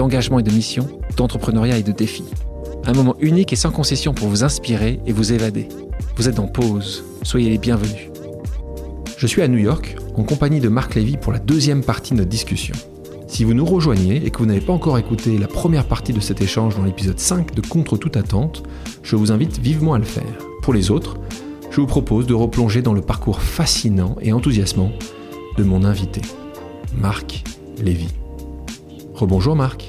d'engagement et de mission, d'entrepreneuriat et de défis. Un moment unique et sans concession pour vous inspirer et vous évader. Vous êtes en pause, soyez les bienvenus. Je suis à New York en compagnie de Marc Lévy pour la deuxième partie de notre discussion. Si vous nous rejoignez et que vous n'avez pas encore écouté la première partie de cet échange dans l'épisode 5 de Contre toute attente, je vous invite vivement à le faire. Pour les autres, je vous propose de replonger dans le parcours fascinant et enthousiasmant de mon invité, Marc Lévy. Rebonjour Marc.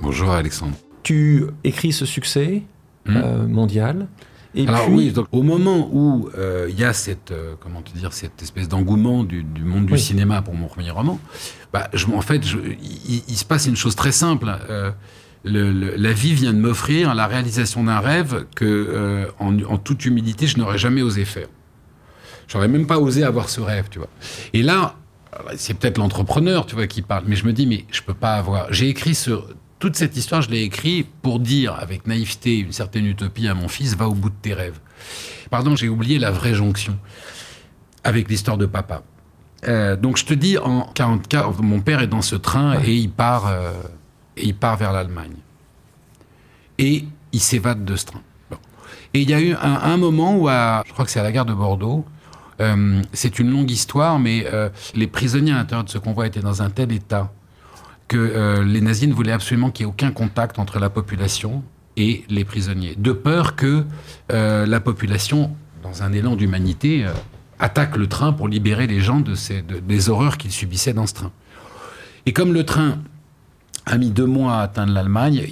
Bonjour Alexandre. Tu écris ce succès Hmm. euh, mondial. Et Alors puis, oui, donc, au moment où euh, il y a cette, euh, comment te dire, cette espèce d'engouement du, du monde du Oui. cinéma pour mon premier roman, bah, je, en fait, il, se passe une chose très simple. Le- le- la vie vient de m'offrir la réalisation d'un rêve que, en, en toute humilité, je n'aurais jamais osé faire. J'aurais même pas osé avoir ce rêve, tu vois. Et là, c'est peut-être l'entrepreneur, tu vois, qui parle, mais je me dis, mais je peux pas avoir. J'ai écrit sur toute cette histoire, je l'ai écrit pour dire, avec naïveté, une certaine utopie à mon fils, va au bout de tes rêves. Pardon, j'ai oublié la vraie jonction avec l'histoire de papa. Euh, donc je te dis, en 44, mon père est dans ce train et il part, euh, et il part vers l'Allemagne. Et il s'évade de ce train. Bon. Et il y a eu un, un moment où, à, je crois que c'est à la gare de Bordeaux, euh, c'est une longue histoire, mais euh, les prisonniers à l'intérieur de ce convoi étaient dans un tel état que euh, les nazis ne voulaient absolument qu'il n'y ait aucun contact entre la population et les prisonniers, de peur que la population, dans un élan d'humanité, attaque le train pour libérer les gens de ces, de- des horreurs qu'ils subissaient dans ce train. Et comme le train a mis deux mois à atteindre l'Allemagne,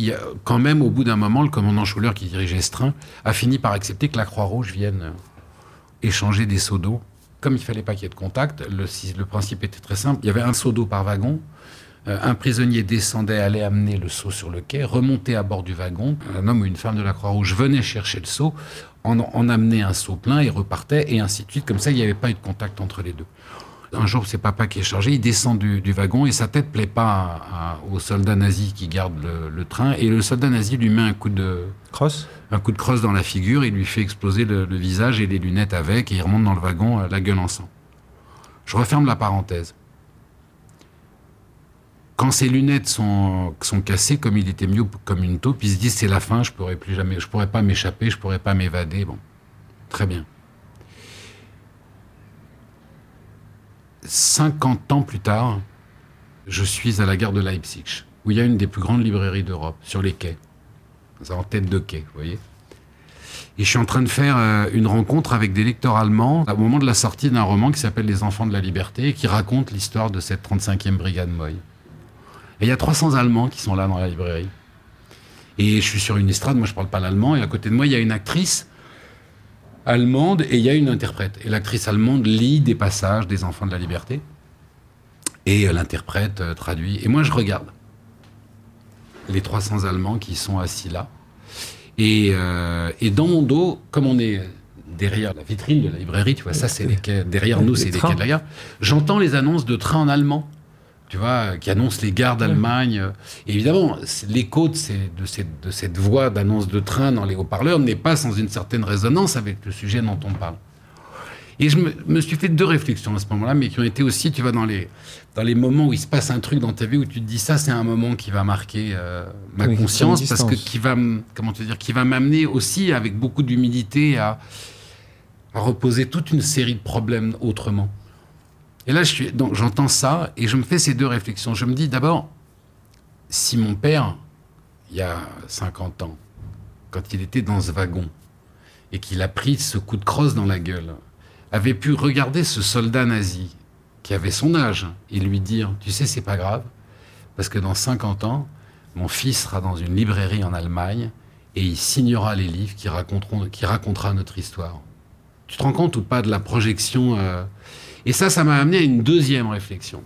quand même, au bout d'un moment, le commandant Schuller qui dirigeait ce train a fini par accepter que la Croix-Rouge vienne échanger des seaux d'eau. Comme il fallait pas qu'il y ait de contact, le, principe était très simple. Il y avait un seau d'eau par wagon. Euh, un prisonnier descendait, allait amener le seau sur le quai, remontait à bord du wagon. Un homme ou une femme de la Croix-Rouge venait chercher le seau, en amenait un seau plein et repartait, et ainsi de suite. Comme ça, il n'y avait pas eu de contact entre les deux. Un jour, c'est papa qui est chargé, il descend du, du wagon et sa tête plaît pas à- à- au soldat nazi qui garde le, le train. Et le soldat nazi lui met un coup de, Cross un coup de crosse dans la figure, il lui fait exploser le, le visage et les lunettes avec, et il remonte dans le wagon, euh, la gueule en sang. Je referme la parenthèse. Quand ses lunettes sont, sont cassées, comme il était mieux comme une taupe, il se dit c'est la fin, je pourrais plus jamais, je pourrais pas m'échapper, je pourrais pas m'évader. Bon, très bien. 50 ans plus tard, je suis à la gare de Leipzig, où il y a une des plus grandes librairies d'Europe, sur les quais en tête de quai, vous voyez. Et je suis en train de faire euh, une rencontre avec des lecteurs allemands au moment de la sortie d'un roman qui s'appelle Les Enfants de la Liberté et qui raconte l'histoire de cette 35e brigade Moy. Et il y a 300 Allemands qui sont là dans la librairie. Et je suis sur une estrade, moi je parle pas l'allemand, et à côté de moi il y a une actrice allemande et il y a une interprète. Et l'actrice allemande lit des passages des Enfants de la Liberté et euh, l'interprète euh, traduit. Et moi je regarde les 300 Allemands qui sont assis là. Et, euh, et dans mon dos, comme on est derrière la vitrine de la librairie, tu vois, ça c'est les quais, derrière nous c'est les trains. quais de la gare, j'entends les annonces de trains en allemand, tu vois, qui annoncent les gares d'Allemagne. Et évidemment, l'écho de, ces- de cette, de cette voix d'annonce de train dans les haut-parleurs n'est pas sans une certaine résonance avec le sujet dont on parle. Et je me, me suis fait deux réflexions à ce moment-là, mais qui ont été aussi, tu vois, dans les, dans les moments où il se passe un truc dans ta vie où tu te dis ça, c'est un moment qui va marquer euh, ma Oui, conscience, parce que qui va, comment te dire, qui va m'amener aussi avec beaucoup d'humilité à, à reposer toute une série de problèmes autrement. Et là, j'entends ça et je me fais ces deux réflexions. Je me dis d'abord, si mon père, il y a 50 ans, quand il était dans ce wagon et qu'il a pris ce coup de crosse dans la gueule, avait pu regarder ce soldat nazi qui avait son âge et lui dire Tu sais, c'est pas grave, parce que dans 50 ans, mon fils sera dans une librairie en Allemagne et il signera les livres qui, raconteront, racontera notre histoire. Tu te rends compte ou pas de la projection euh, Et ça, ça m'a amené à une deuxième réflexion.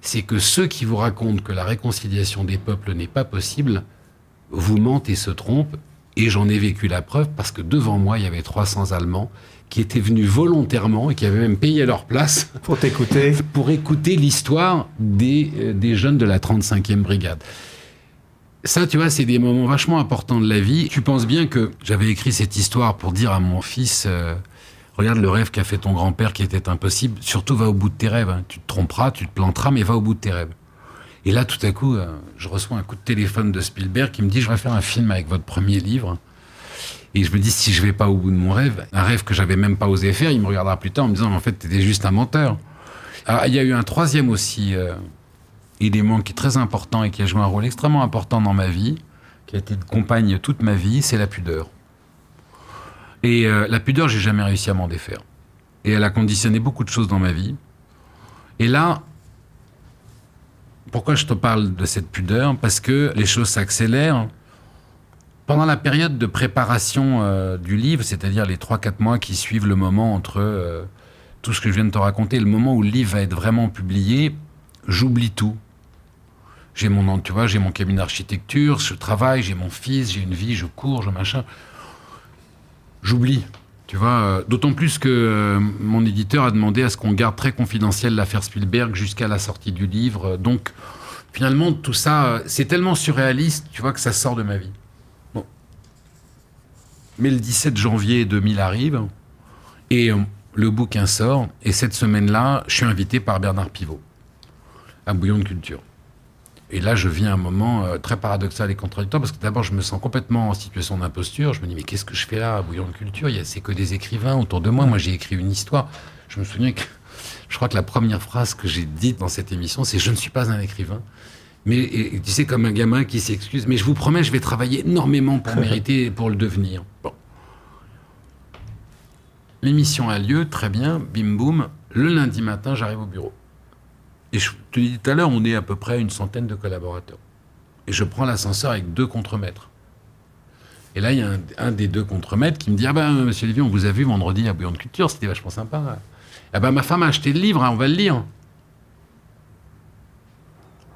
C'est que ceux qui vous racontent que la réconciliation des peuples n'est pas possible vous mentent et se trompent. Et j'en ai vécu la preuve parce que devant moi, il y avait 300 Allemands qui étaient venus volontairement et qui avaient même payé leur place pour t'écouter, pour écouter l'histoire des, euh, des jeunes de la 35e brigade. Ça, tu vois, c'est des moments vachement importants de la vie. Tu penses bien que j'avais écrit cette histoire pour dire à mon fils, euh, regarde le rêve qu'a fait ton grand-père qui était impossible, surtout va au bout de tes rêves. Hein. Tu te tromperas, tu te planteras, mais va au bout de tes rêves. Et là, tout à coup, euh, je reçois un coup de téléphone de Spielberg qui me dit, je vais faire un film avec votre premier livre. Et je me dis, si je vais pas au bout de mon rêve, un rêve que j'avais même pas osé faire, il me regardera plus tard en me disant, en fait, tu étais juste un menteur. Alors, il y a eu un troisième aussi euh, élément qui est très important et qui a joué un rôle extrêmement important dans ma vie, qui a été de compagne toute ma vie, c'est la pudeur. Et euh, la pudeur, j'ai jamais réussi à m'en défaire. Et elle a conditionné beaucoup de choses dans ma vie. Et là, pourquoi je te parle de cette pudeur? Parce que les choses s'accélèrent pendant la période de préparation euh, du livre, c'est-à-dire les 3-4 mois qui suivent le moment entre euh, tout ce que je viens de te raconter, le moment où le livre va être vraiment publié, j'oublie tout. J'ai mon, tu vois, j'ai mon cabinet d'architecture, je travaille, j'ai mon fils, j'ai une vie, je cours, je machin. J'oublie, tu vois. Euh, d'autant plus que mon éditeur a demandé à ce qu'on garde très confidentiel l'affaire Spielberg jusqu'à la sortie du livre. Donc, finalement, tout ça, c'est tellement surréaliste, tu vois, que ça sort de ma vie. Mais le 17 janvier 2000 arrive et euh, le bouquin sort. Et cette semaine-là, je suis invité par Bernard Pivot à Bouillon de Culture. Et là, je vis un moment euh, très paradoxal et contradictoire parce que d'abord, je me sens complètement en situation d'imposture. Je me dis, mais qu'est-ce que je fais là? À Bouillon de Culture Il C'est que des écrivains autour de moi. Moi, j'ai écrit une histoire. Je me souviens que je crois que la première phrase que j'ai dite dans cette émission, c'est Je ne suis pas un écrivain. Mais tu sais, comme un gamin qui s'excuse, mais je vous promets, je vais travailler énormément pour mériter, pour le devenir. Bon. L'émission a lieu, très bien, bim boum. Le lundi matin, j'arrive au bureau. Et je te dis tout à l'heure, on est à peu près une centaine de collaborateurs. Et je prends l'ascenseur avec deux contremaîtres. Et là, il y a un, des deux contremaîtres qui me dit Ah ben, monsieur Lévy, on vous a vu vendredi à Bouillon de Culture, c'était vachement sympa. Ah ben, ma femme a acheté le livre, hein, on va le lire.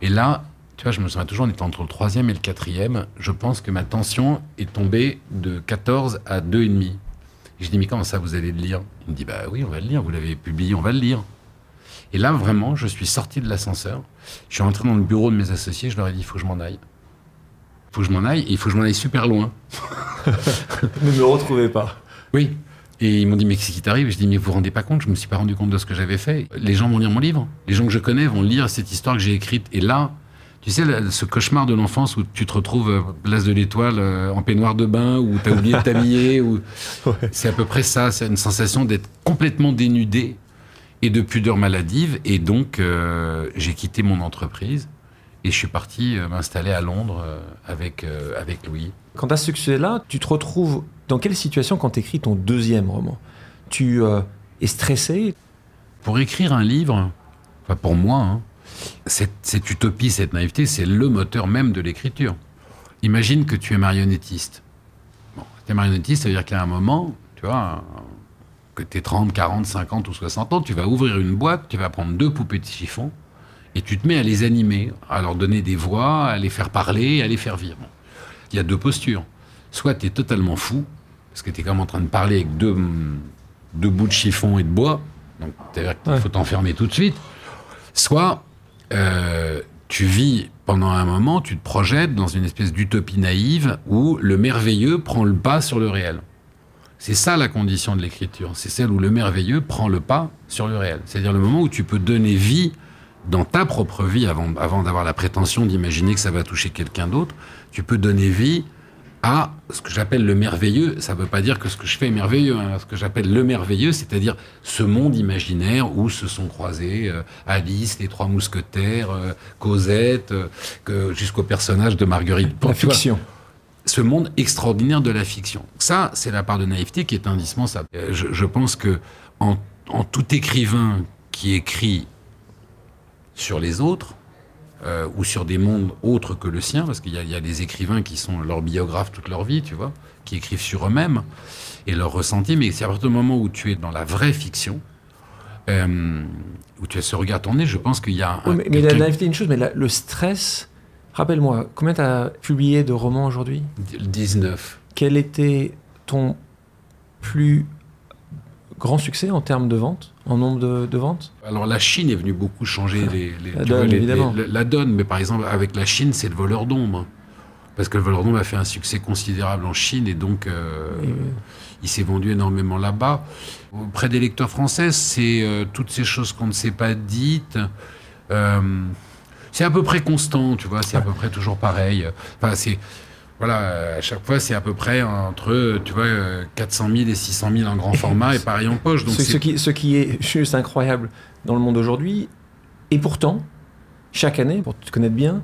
Et là, tu vois, je me souviens toujours, on était entre le troisième et le quatrième. Je pense que ma tension est tombée de 14 à 2,5. Je dis, mais comment ça, vous allez le lire? Il me dit, bah oui, on va le lire, vous l'avez publié, on va le lire. Et là, vraiment, je suis sorti de l'ascenseur. Je suis rentré dans le bureau de mes associés, je leur ai dit, il faut que je m'en aille. Il faut que je m'en aille, et il faut que je m'en aille super loin. ne me retrouvez pas. Oui. Et ils m'ont dit, mais qu'est-ce qui t'arrive? Je dis, mais vous vous rendez pas compte, je me suis pas rendu compte de ce que j'avais fait. Les gens vont lire mon livre. Les gens que je connais vont lire cette histoire que j'ai écrite. Et là, tu sais, ce cauchemar de l'enfance où tu te retrouves euh, place de l'Étoile euh, en peignoir de bain, où tu as oublié de t'habiller, ou... c'est à peu près ça. C'est une sensation d'être complètement dénudé et de pudeur maladive. Et donc, euh, j'ai quitté mon entreprise et je suis parti m'installer à Londres avec, avec Louis. Quand tu as ce succès-là, tu te retrouves dans quelle situation quand tu écris ton deuxième roman? Tu es stressé? Pour écrire un livre, enfin pour moi, hein, cette, utopie, cette naïveté, c'est le moteur même de l'écriture. Imagine que tu es marionnettiste. Bon, tu es marionnettiste, ça veut dire qu'à un moment, tu vois, que tu es 30, 40, 50 ou 60 ans, tu vas ouvrir une boîte, tu vas prendre deux poupées de chiffon et tu te mets à les animer, à leur donner des voix, à les faire parler, à les faire vivre. Il y a deux postures. Soit tu es totalement fou, parce que tu es comme en train de parler avec deux, deux bouts de chiffon et de bois, donc il faut t'enfermer tout de suite. Soit euh, tu vis pendant un moment, tu te projettes dans une espèce d'utopie naïve où le merveilleux prend le pas sur le réel. C'est ça la condition de l'écriture. C'est celle où le merveilleux prend le pas sur le réel. C'est-à-dire le moment où tu peux donner vie dans ta propre vie avant, d'avoir la prétention d'imaginer que ça va toucher quelqu'un d'autre. Tu peux donner vie à ce que j'appelle le merveilleux. Ça ne veut pas dire que ce que je fais est merveilleux. Hein. Ce que j'appelle le merveilleux, c'est-à-dire ce monde imaginaire où se sont croisés euh, Alice, les trois mousquetaires, euh, Cosette, euh, jusqu'au personnage de Marguerite. la fiction. Ce monde extraordinaire de la fiction. Ça, c'est la part de naïveté qui est indispensable. Je, pense que en tout écrivain qui écrit sur les autres, euh, ou sur des mondes autres que le sien, parce qu'il y, a des écrivains qui sont leurs biographes toute leur vie, tu vois, qui écrivent sur eux-mêmes et leurs ressentis, mais c'est à partir du moment où tu es dans la vraie fiction, euh, où tu as ce regard tourné, je pense qu'il y a un... mais, la naïveté, une chose, mais le stress, Rappelle-moi, combien tu as publié de romans aujourd'hui? 19. Quel était ton plus grand succès en termes de ventes, en nombre de, de ventes? Alors la Chine est venue beaucoup changer les, les- La donne, vois, évidemment. les- la donne, mais par exemple avec la Chine, c'est le voleur d'ombre. Parce que le voleur d'ombre a fait un succès considérable en Chine et donc euh, euh, il s'est vendu énormément là-bas. Auprès des lecteurs français, c'est euh, toutes ces choses qu'on ne s'est pas dites. Euh, c'est à peu près constant, tu vois, c'est à peu près toujours pareil. Enfin, c'est. Voilà, à chaque fois, c'est à peu près entre, tu vois, euh, 400 000 et 600 000 en grand format et pareil en poche. Donc ce, qui, ce qui est juste incroyable dans le monde aujourd'hui. Et pourtant, chaque année, pour te connaître bien,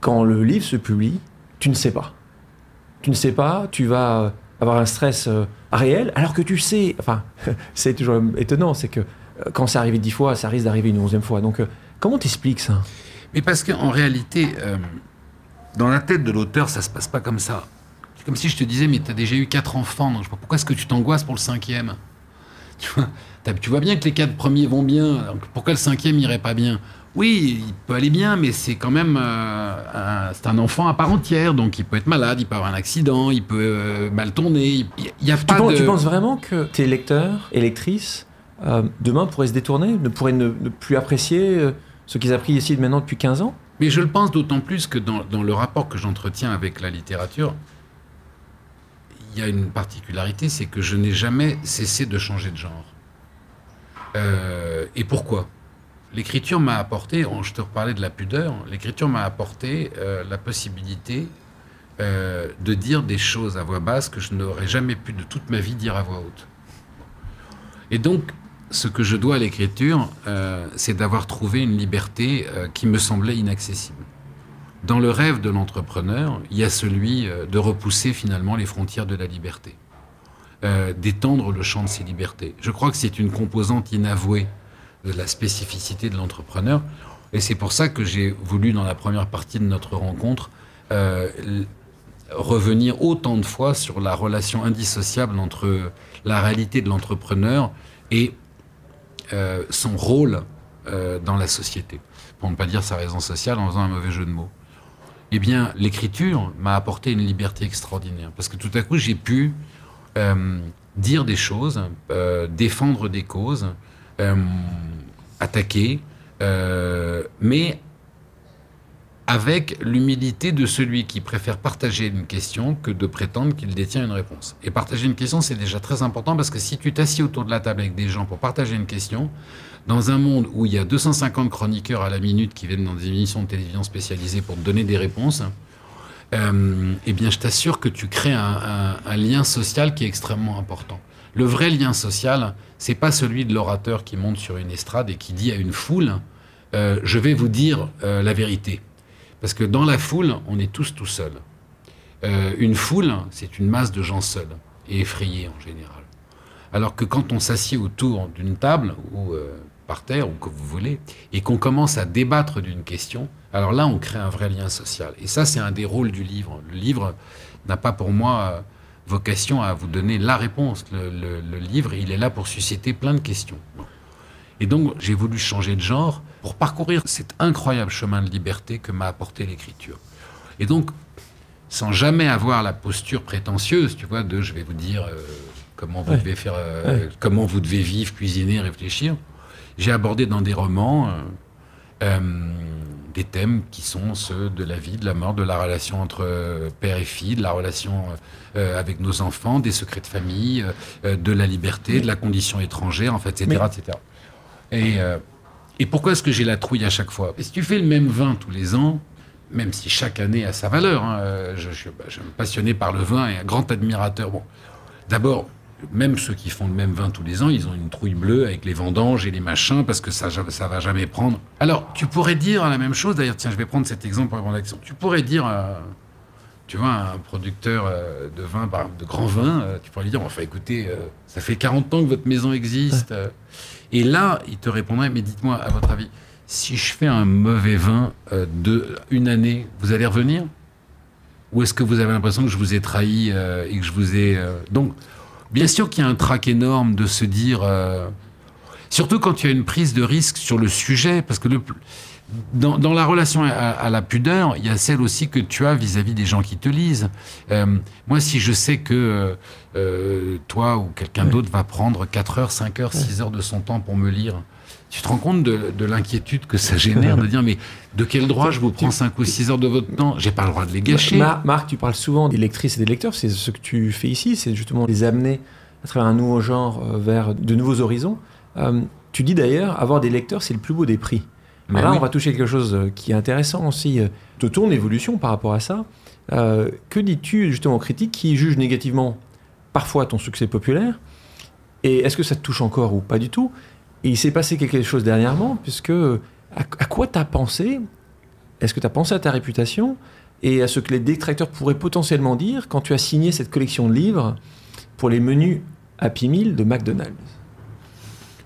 quand le livre se publie, tu ne sais pas. Tu ne sais pas, tu vas avoir un stress euh, réel, alors que tu sais, enfin, c'est toujours étonnant, c'est que euh, quand c'est arrivé dix fois, ça risque d'arriver une onzième fois. Donc, euh, comment t'expliques ça? Mais parce qu'en réalité, euh, dans la tête de l'auteur, ça se passe pas comme ça. C'est comme si je te disais, mais tu as déjà eu quatre enfants, donc je sais pas pourquoi est-ce que tu t'angoisses pour le cinquième? Tu vois, tu vois bien que les quatre premiers vont bien, donc pourquoi le cinquième irait pas bien? Oui, il peut aller bien, mais c'est quand même euh, un, c'est un enfant à part entière, donc il peut être malade, il peut avoir un accident, il peut euh, mal tourner. Il il y a tu, pas penses, de... tu penses vraiment que tes lecteurs et lectrices, euh, demain, pourraient se détourner, ne pourraient ne, ne plus apprécier ce qu'ils appris ici maintenant depuis 15 ans Mais je le pense d'autant plus que dans, le rapport que j'entretiens avec la littérature, il y a une particularité, c'est que je n'ai jamais cessé de changer de genre. Euh, et pourquoi? L'écriture m'a apporté, je te reparlais de la pudeur, l'écriture m'a apporté euh, la possibilité euh, de dire des choses à voix basse que je n'aurais jamais pu de toute ma vie dire à voix haute. Et donc, ce que je dois à l'écriture, euh, c'est d'avoir trouvé une liberté euh, qui me semblait inaccessible. Dans le rêve de l'entrepreneur, il y a celui euh, de repousser finalement les frontières de la liberté, d'étendre le champ de ses libertés. Je crois que c'est une composante inavouée de la spécificité de l'entrepreneur, et c'est pour ça que j'ai voulu, dans la première partie de notre rencontre, revenir autant de fois sur la relation indissociable entre la réalité de l'entrepreneur et euh, son rôle euh, dans la société, pour ne pas dire sa raison sociale en faisant un mauvais jeu de mots. Eh bien, l'écriture m'a apporté une liberté extraordinaire, parce que tout à coup, j'ai pu euh, dire des choses, défendre des causes, attaquer, mais avec l'humilité de celui qui préfère partager une question que de prétendre qu'il détient une réponse. Et partager une question, c'est déjà très important parce que si tu t'assis autour de la table avec des gens pour partager une question, dans un monde où il y a 250 chroniqueurs à la minute qui viennent dans des émissions de télévision spécialisées pour te donner des réponses, euh, eh bien, je t'assure que tu crées un, lien social qui est extrêmement important. Le vrai lien social, c'est pas celui de l'orateur qui monte sur une estrade et qui dit à une foule euh, Je vais vous dire euh, la vérité. Parce que dans la foule, on est tous tout seuls. Euh, une foule, c'est une masse de gens seuls et effrayés en général. Alors que quand on s'assied autour d'une table ou euh, par terre ou que vous voulez et qu'on commence à débattre d'une question, alors là on crée un vrai lien social. Et ça c'est un des rôles du livre. Le livre n'a pas pour moi euh, vocation à vous donner la réponse. Le, livre, il est là pour susciter plein de questions. Et donc j'ai voulu changer de genre pour parcourir cet incroyable chemin de liberté que m'a apporté l'écriture. Et donc sans jamais avoir la posture prétentieuse, tu vois, de je vais vous dire euh, comment vous Ouais. devez faire, euh, Ouais. comment vous devez vivre, cuisiner, réfléchir. J'ai abordé dans des romans euh, des thèmes qui sont ceux de la vie, de la mort, de la relation entre père et fille, de la relation avec nos enfants, des secrets de famille, de la liberté, de la condition étrangère, en fait, etc. Mais- etc. Et, euh, et pourquoi est-ce que j'ai la trouille à chaque fois? Si tu fais le même vin tous les ans, même si chaque année a sa valeur, hein, euh, je, bah, je suis passionné par le vin et un grand admirateur. Bon, d'abord, même ceux qui font le même vin tous les ans, ils ont une trouille bleue avec les vendanges et les machins parce que ça, ça va jamais prendre. Alors, tu pourrais dire la même chose. D'ailleurs, tiens, je vais prendre cet exemple pour répondre à. Tu pourrais dire, euh, tu vois, un producteur euh, de vin, de grand vin, euh, tu pourrais lui dire, enfin, écoutez, ça fait 40 ans que votre maison existe. Et là, il te répondrait, mais dites-moi, à votre avis, si je fais un mauvais vin euh, de une année, vous allez revenir? Ou est-ce que vous avez l'impression que je vous ai trahi euh, et que je vous ai... euh, Donc, bien sûr qu'il y a un trac énorme de se dire... Surtout quand tu as une prise de risque sur le sujet, parce que le, dans, dans, la relation à, à, la pudeur, il y a celle aussi que tu as vis-à-vis des gens qui te lisent. Euh, moi, si je sais que euh, toi ou quelqu'un oui. d'autre va prendre 4 heures, 5 heures, 6 heures de son temps pour me lire, tu te rends compte de, de l'inquiétude que ça génère de dire mais de quel droit je vous prends 5 ou 6 heures de votre temps? J'ai pas le droit de les gâcher. Marc, Marc, tu parles souvent des lectrices et des lecteurs, c'est ce que tu fais ici, c'est justement les amener à travers un nouveau genre euh, vers de nouveaux horizons. Euh, tu dis d'ailleurs, avoir des lecteurs, c'est le plus beau des prix. Mais là, oui. on va toucher quelque chose qui est intéressant aussi de ton évolution par rapport à ça. Euh, que dis-tu justement aux critiques qui jugent négativement parfois ton succès populaire? Et est-ce que ça te touche encore ou pas du tout? Et il s'est passé quelque chose dernièrement, puisque à, à quoi tu as pensé? Est-ce que tu as pensé à ta réputation? Et à ce que les détracteurs pourraient potentiellement dire quand tu as signé cette collection de livres pour les menus Happy Meal de McDonald's?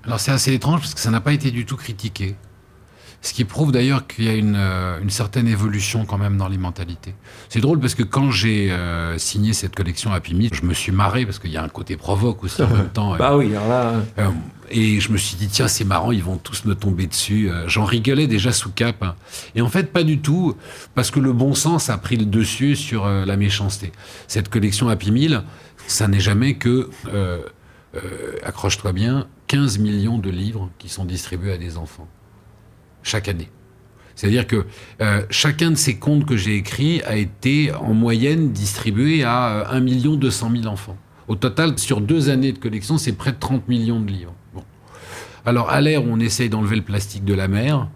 Alors c'est assez étrange parce que ça n'a pas été du tout critiqué. Ce qui prouve d'ailleurs qu'il y a une, euh, une, certaine évolution quand même dans les mentalités. C'est drôle parce que quand j'ai euh, signé cette collection Happy Meal, je me suis marré parce qu'il y a un côté provoque aussi en même temps. bah oui, alors là. Euh, et je me suis dit, tiens, c'est marrant, ils vont tous me tomber dessus. J'en rigolais déjà sous cap. Hein. Et en fait, pas du tout, parce que le bon sens a pris le dessus sur la méchanceté. Cette collection Happy Meal, ça n'est jamais que, accroche-toi bien, 15 millions de livres qui sont distribués à des enfants chaque année. C'est-à-dire que euh, chacun de ces comptes que j'ai écrits a été en moyenne distribué à euh, 1 200 000 enfants. Au total, sur deux années de collection, c'est près de 30 millions de livres. Bon. Alors, à l'ère où on essaye d'enlever le plastique de la mer,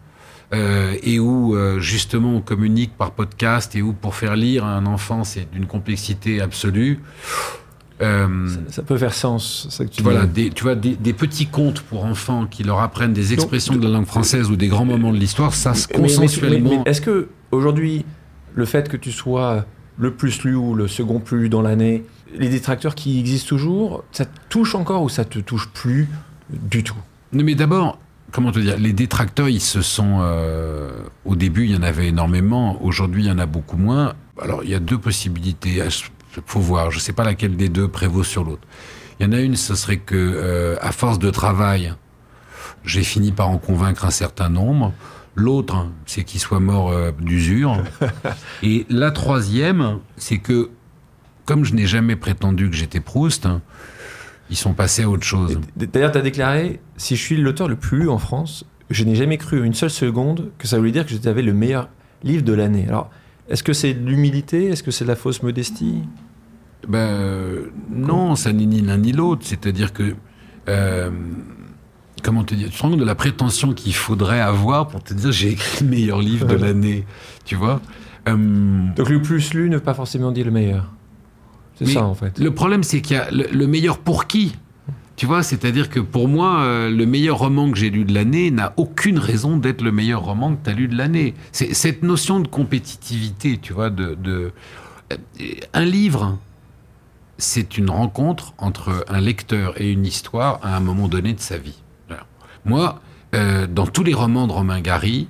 euh, et où euh, justement on communique par podcast, et où pour faire lire à un enfant, c'est d'une complexité absolue, euh, ça, ça, peut faire sens. Ça que tu voilà, des, tu vois, des, des, petits contes pour enfants qui leur apprennent des expressions Donc, de la langue française ou des grands moments de l'histoire, ça se consensuellement. Mais, mais, mais est-ce que aujourd'hui, le fait que tu sois le plus lu ou le second plus lu dans l'année, les détracteurs qui existent toujours, ça te touche encore ou ça te touche plus du tout? Non, mais d'abord, comment te dire, les détracteurs, ils se sont. Euh, au début, il y en avait énormément. Aujourd'hui, il y en a beaucoup moins. Alors, il y a deux possibilités. Il faut voir, je ne sais pas laquelle des deux prévaut sur l'autre. Il y en a une, ce serait que, euh, à force de travail, j'ai fini par en convaincre un certain nombre. L'autre, c'est qu'il soit mort euh, d'usure. Et la troisième, c'est que, comme je n'ai jamais prétendu que j'étais Proust, ils sont passés à autre chose. D'ailleurs, tu as déclaré si je suis l'auteur le plus lu en France, je n'ai jamais cru une seule seconde que ça voulait dire que j'avais le meilleur livre de l'année. Alors, est-ce que c'est de l'humilité? Est-ce que c'est de la fausse modestie? Ben, Non, ça n'est ni l'un ni l'autre. C'est-à-dire que. Euh, comment te dire? Tu te rends compte de la prétention qu'il faudrait avoir pour te dire j'ai écrit le meilleur livre de l'année Tu vois? Euh, Donc le plus lu ne veut pas forcément dire le meilleur. C'est ça en fait. Le problème, c'est qu'il y a le, le meilleur pour qui? Tu vois, c'est-à-dire que pour moi, euh, le meilleur roman que j'ai lu de l'année n'a aucune raison d'être le meilleur roman que tu as lu de l'année. C'est cette notion de compétitivité, tu vois, de, de... un livre, c'est une rencontre entre un lecteur et une histoire à un moment donné de sa vie. Moi, euh, dans tous les romans de Romain Gary,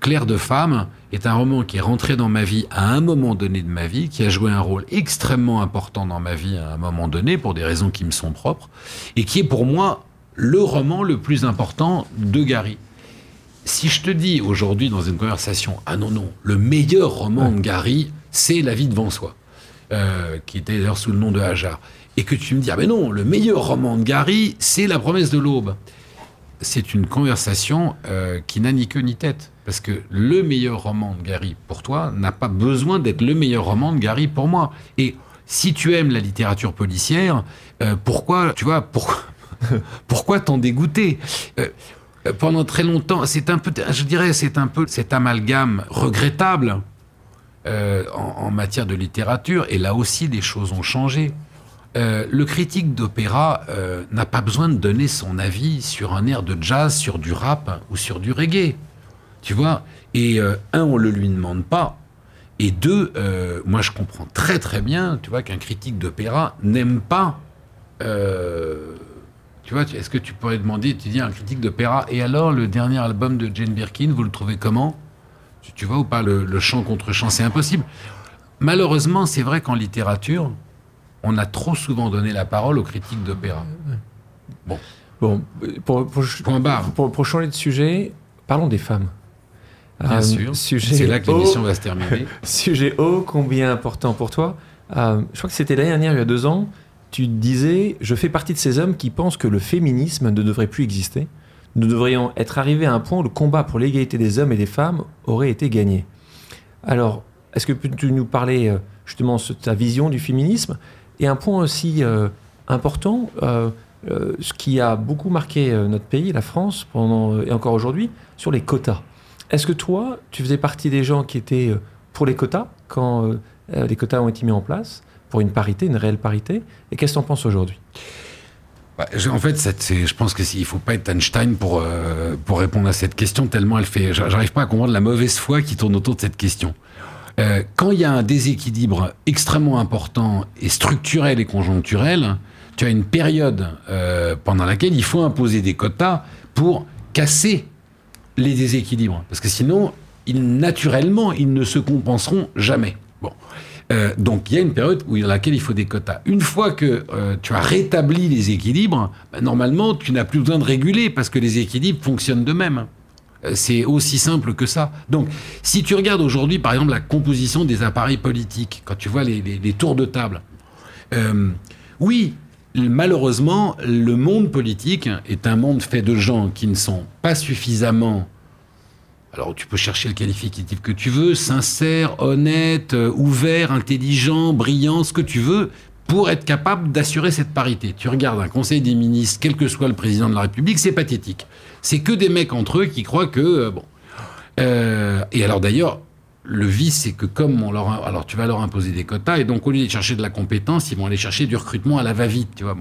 Claire de femme est un roman qui est rentré dans ma vie à un moment donné de ma vie, qui a joué un rôle extrêmement important dans ma vie à un moment donné, pour des raisons qui me sont propres, et qui est pour moi le roman le plus important de Gary. Si je te dis aujourd'hui dans une conversation, ah non, non, le meilleur roman de Gary, c'est La vie devant soi, euh, qui était d'ailleurs sous le nom de Hajar, et que tu me dis, ah ben non, le meilleur roman de Gary, c'est La promesse de l'aube c'est une conversation euh, qui n'a ni queue ni tête. Parce que le meilleur roman de Gary pour toi n'a pas besoin d'être le meilleur roman de Gary pour moi. Et si tu aimes la littérature policière, euh, pourquoi, tu vois, pour, pourquoi t'en dégoûter? Euh, Pendant très longtemps, c'est un peu, je dirais, c'est un peu cet amalgame regrettable euh, en, matière de littérature. Et là aussi, des choses ont changé. Euh, le critique d'opéra euh, n'a pas besoin de donner son avis sur un air de jazz, sur du rap ou sur du reggae. Tu vois Et euh, un, on le lui demande pas. Et deux, euh, moi je comprends très très bien, tu vois, qu'un critique d'opéra n'aime pas. Euh, tu vois, est-ce que tu pourrais demander, tu dis à un critique d'opéra, et alors le dernier album de Jane Birkin, vous le trouvez comment? Tu, tu vois ou pas le, le chant contre chant C'est impossible. Malheureusement, c'est vrai qu'en littérature, on a trop souvent donné la parole aux critiques d'opéra. Bon. Bon, pour, pour, Point barre. Pour, pour, changer de sujet, parlons des femmes. Bien Euh, sûr. sujet C'est là que haut. l'émission va se terminer. Sujet ô combien important pour toi. Euh, je crois que c'était l'année dernière, il y a deux ans, tu disais Je fais partie de ces hommes qui pensent que le féminisme ne devrait plus exister. Nous devrions être arrivés à un point où le combat pour l'égalité des hommes et des femmes aurait été gagné. Alors, est-ce que peux-tu nous parler euh, justement de ta vision du féminisme Et un point aussi euh, important, euh, euh, ce qui a beaucoup marqué notre pays, la France, pendant, et encore aujourd'hui, sur les quotas? Est-ce que toi, tu faisais partie des gens qui étaient euh, pour les quotas quand euh, euh, les quotas ont été mis en place, pour une parité, une réelle parité Et qu'est-ce que tu en penses aujourd'hui? Bah, en fait, je pense qu'il ne faut pas être Einstein pour, pour répondre à cette question, tellement elle fait. j'a- J'arrive pas à comprendre la mauvaise foi qui tourne autour de cette question. Quand il y a un déséquilibre extrêmement important et structurel et conjoncturel, tu as une période pendant laquelle il faut imposer des quotas pour casser les déséquilibres. Parce que sinon, naturellement, ils ne se compenseront jamais. Bon. Euh, donc il y a une période où, dans laquelle il faut des quotas. Une fois que euh, tu as rétabli les équilibres, bah, normalement, tu n'as plus besoin de réguler parce que les équilibres fonctionnent d'eux-mêmes. Euh, C'est aussi simple que ça. Donc, si tu regardes aujourd'hui, par exemple, la composition des appareils politiques, quand tu vois les, tours de table, oui, malheureusement, le monde politique est un monde fait de gens qui ne sont pas suffisamment alors tu peux chercher le qualificatif que tu veux, sincère, honnête, euh, ouvert, intelligent, brillant, ce que tu veux, pour être capable d'assurer cette parité. Tu regardes un conseil des ministres, quel que soit le président de la République, c'est pathétique. C'est que des mecs entre eux qui croient que... euh, bon. Euh, et alors d'ailleurs, le vice, c'est que comme on leur... alors tu vas leur imposer des quotas, et donc au lieu de chercher de la compétence, ils vont aller chercher du recrutement à la va-vite, tu vois.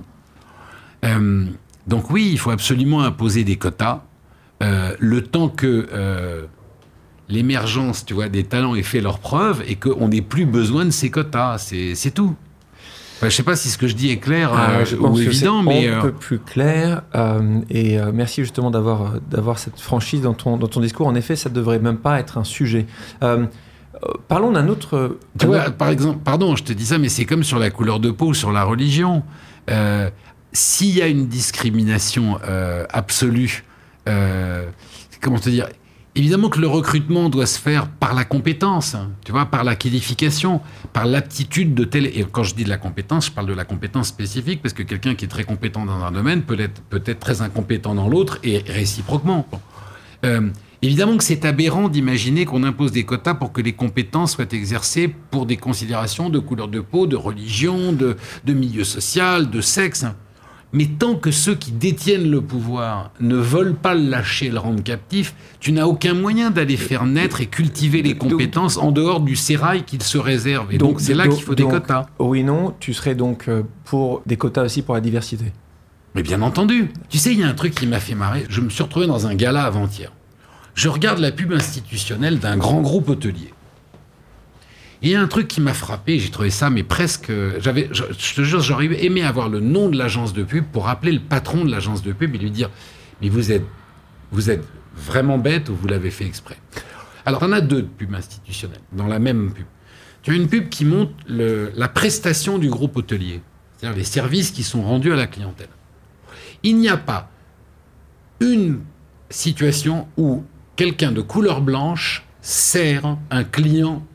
Euh, donc oui, il faut absolument imposer des quotas. Euh, le temps que euh, l'émergence, tu vois, des talents ait fait leurs preuves et qu'on n'ait plus besoin de ces quotas, c'est tout. Enfin, je sais pas si ce que je dis est clair euh, Ah, je ou pense que évident, mais un euh, peu plus clair. euh, et euh, merci justement d'avoir euh, d'avoir cette franchise dans ton dans ton discours. En effet, ça ne devrait même pas être un sujet. Euh, euh, parlons d'un autre. Tu vois, autre- par exemple, pardon, je te dis ça, mais c'est comme sur la couleur de peau ou sur la religion. Euh, S'il y a une discrimination euh, absolue, euh, comment te dire Évidemment que le recrutement doit se faire par la compétence, hein, tu vois, par la qualification, par l'aptitude de tel. Et quand je dis de la compétence, je parle de la compétence spécifique, parce que quelqu'un qui est très compétent dans un domaine peut être peut-être très incompétent dans l'autre, et réciproquement. Euh, évidemment que c'est aberrant d'imaginer qu'on impose des quotas pour que les compétences soient exercées pour des considérations de couleur de peau, de religion, de, de milieu social, de sexe. Mais tant que ceux qui détiennent le pouvoir ne veulent pas le lâcher, le rendre captif, tu n'as aucun moyen d'aller faire naître et cultiver les Donc- compétences en dehors du sérail qu'ils se réservent. Et donc c'est là qu'il faut des quotas. Oui, non, tu serais donc euh, pour des quotas aussi pour la diversité. Mais bien entendu. Tu sais, il y a un truc qui m'a fait marrer. Je me suis retrouvé dans un gala avant-hier. Je regarde la pub institutionnelle d'un grand groupe hôtelier. Il y a un truc qui m'a frappé, j'ai trouvé ça, mais presque. J'avais, je, je te jure, j'aurais aimé avoir le nom de l'agence de pub pour appeler le patron de l'agence de pub et lui dire Mais vous êtes, vous êtes vraiment bête ou vous l'avez fait exprès? Alors, on a deux de pubs institutionnelles dans la même pub. Tu as une pub qui montre la prestation du groupe hôtelier, c'est-à-dire les services qui sont rendus à la clientèle. Il n'y a pas une situation où quelqu'un de couleur blanche sert un client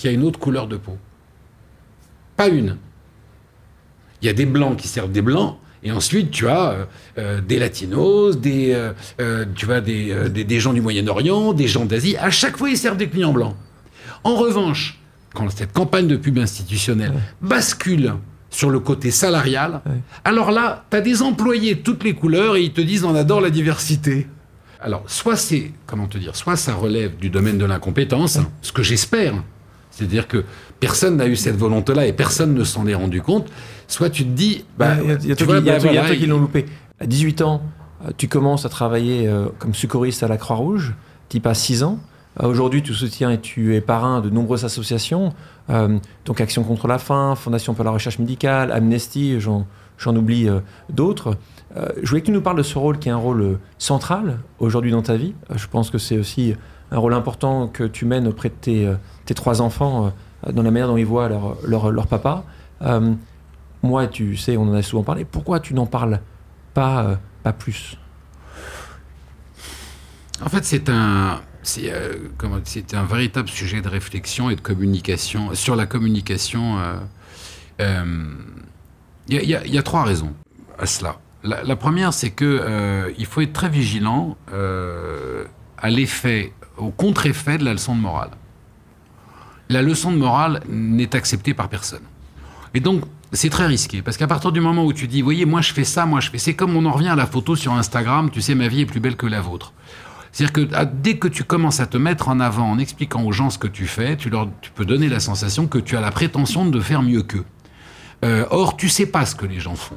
qui a une autre couleur de peau. Pas une. Il y a des blancs qui servent des blancs, et ensuite tu as euh, euh, des latinos, des, euh, tu vois, des, euh, des, des gens du Moyen-Orient, des gens d'Asie. À chaque fois, ils servent des clients blancs. En revanche, quand cette campagne de pub institutionnelle bascule sur le côté salarial, Ouais. alors là, tu as des employés de toutes les couleurs et ils te disent on adore la diversité. Alors, soit c'est, comment te dire, soit ça relève du domaine de l'incompétence, ce que j'espère. C'est-à-dire que personne n'a eu cette volonté-là et personne ne s'en est rendu compte. Soit tu te dis, bah, il y a, il y a toi qui- bah, l'ont loupé. À 18 ans, euh, tu commences à travailler euh, comme secouriste à la Croix-Rouge. Tu y passes 6 ans. Euh, Aujourd'hui, tu soutiens et tu es parrain de nombreuses associations. euh, donc Action contre la faim, Fondation pour la recherche médicale, Amnesty, j'en oublie euh, d'autres. Je voulais que tu nous parles de ce rôle qui est un rôle central aujourd'hui dans ta vie. Je pense que c'est aussi un rôle important que tu mènes auprès de tes, euh, tes trois enfants euh, dans la manière dont ils voient leur, leur, leur papa. Euh, moi, tu sais, on en a souvent parlé. Pourquoi tu n'en parles pas, pas plus? En fait, c'est un, euh, un véritable sujet de réflexion et de communication sur la communication. Il y, y y a trois raisons à cela. La, la première, c'est que il faut être très vigilant à l'effet, au contre-effet de la leçon de morale. La leçon de morale n'est acceptée par personne. Et donc, c'est très risqué, parce qu'à partir du moment où tu dis, voyez, moi je fais ça, moi je fais, c'est comme on en revient à la photo sur Instagram, tu sais, ma vie est plus belle que la vôtre. C'est-à-dire que dès que tu commences à te mettre en avant en expliquant aux gens ce que tu fais, tu, leur, tu peux donner la sensation que tu as la prétention de faire mieux qu'eux. Euh, or, tu sais pas ce que les gens font.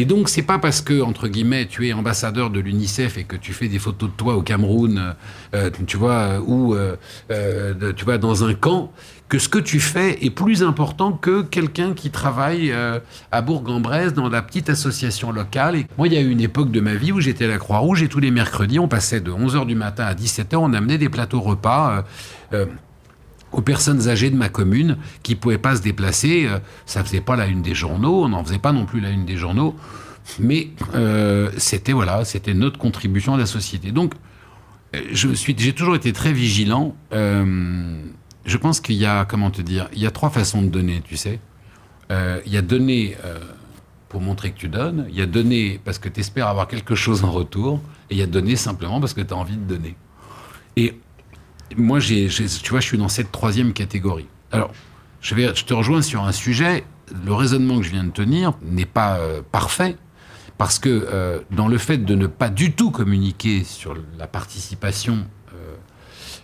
Et donc, c'est pas parce que, entre guillemets, tu es ambassadeur de l'UNICEF et que tu fais des photos de toi au Cameroun, euh, tu vois, euh, ou euh, euh, tu vois, dans un camp, que ce que tu fais est plus important que quelqu'un qui travaille euh, à Bourg-en-Bresse dans la petite association locale. Moi, il y a eu une époque de ma vie où j'étais à la Croix-Rouge et tous les mercredis, on passait de 11h du matin à 17h, on amenait des plateaux repas. euh, euh, aux personnes âgées de ma commune qui pouvaient pas se déplacer. euh, Ça faisait pas la une des journaux, on n'en faisait pas non plus la une des journaux, mais euh, c'était voilà, c'était notre contribution à la société. Donc, euh, je suis, j'ai toujours été très vigilant. Je pense qu'il y a, comment te dire, il y a trois façons de donner, tu sais. Il y a donner pour montrer que tu donnes, il y a donner parce que tu espères avoir quelque chose en retour, et il y a donner simplement parce que tu as envie de donner. Et moi, j'ai- tu vois, je suis dans cette troisième catégorie. Alors, je, vais, je te rejoins sur un sujet. Le raisonnement que je viens de tenir n'est pas euh, parfait, parce que euh, dans le fait de ne pas du tout communiquer sur la participation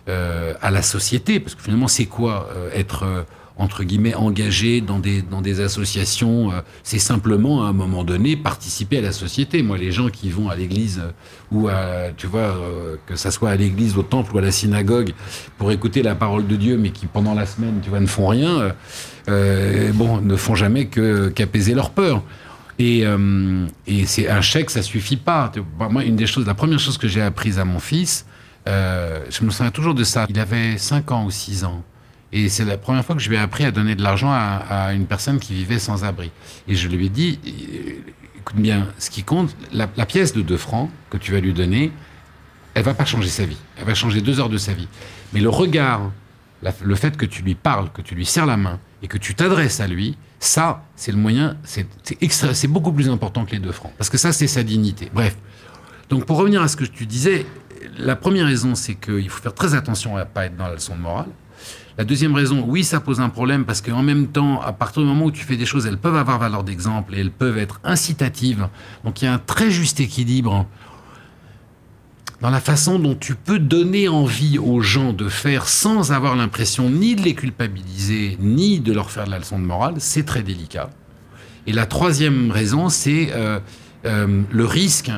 euh, à la société, parce que finalement, c'est quoi être entre guillemets engagé dans des dans des associations euh, C'est simplement à un moment donné participer à la société. Moi, les gens qui vont à l'église euh, ou à tu vois euh, que ça soit à l'église, au temple ou à la synagogue pour écouter la parole de Dieu, mais qui pendant la semaine, tu vois, ne font rien, bon, ne font jamais que qu'apaiser leur peur. Et, et c'est un chèque, ça suffit pas. Moi, une des choses, la première chose que j'ai apprise à mon fils, je me souviens toujours de ça. Il avait 5 ans ou 6 ans. Et c'est la première fois que je lui ai appris à donner de l'argent à, une personne qui vivait sans abri. Et je lui ai dit, euh, écoute bien, ce qui compte, la, pièce de 2 francs que tu vas lui donner, elle va pas changer sa vie. Elle va changer deux heures de sa vie. Mais le regard, le fait que tu lui parles, que tu lui serres la main et que tu t'adresses à lui, ça, c'est le moyen, c'est c'est beaucoup plus important que les deux francs. Parce que ça, c'est sa dignité. Bref. Donc, pour revenir à ce que tu disais, la première raison, c'est qu'il faut faire très attention à ne pas être dans la leçon de morale. La deuxième raison, oui, ça pose un problème parce qu'en même temps, à partir du moment où tu fais des choses, elles peuvent avoir valeur d'exemple et elles peuvent être incitatives. Donc, il y a un très juste équilibre dans la façon dont tu peux donner envie aux gens de faire sans avoir l'impression ni de les culpabiliser, ni de leur faire de la leçon de morale, c'est très délicat. Et la troisième raison, c'est euh, euh, le risque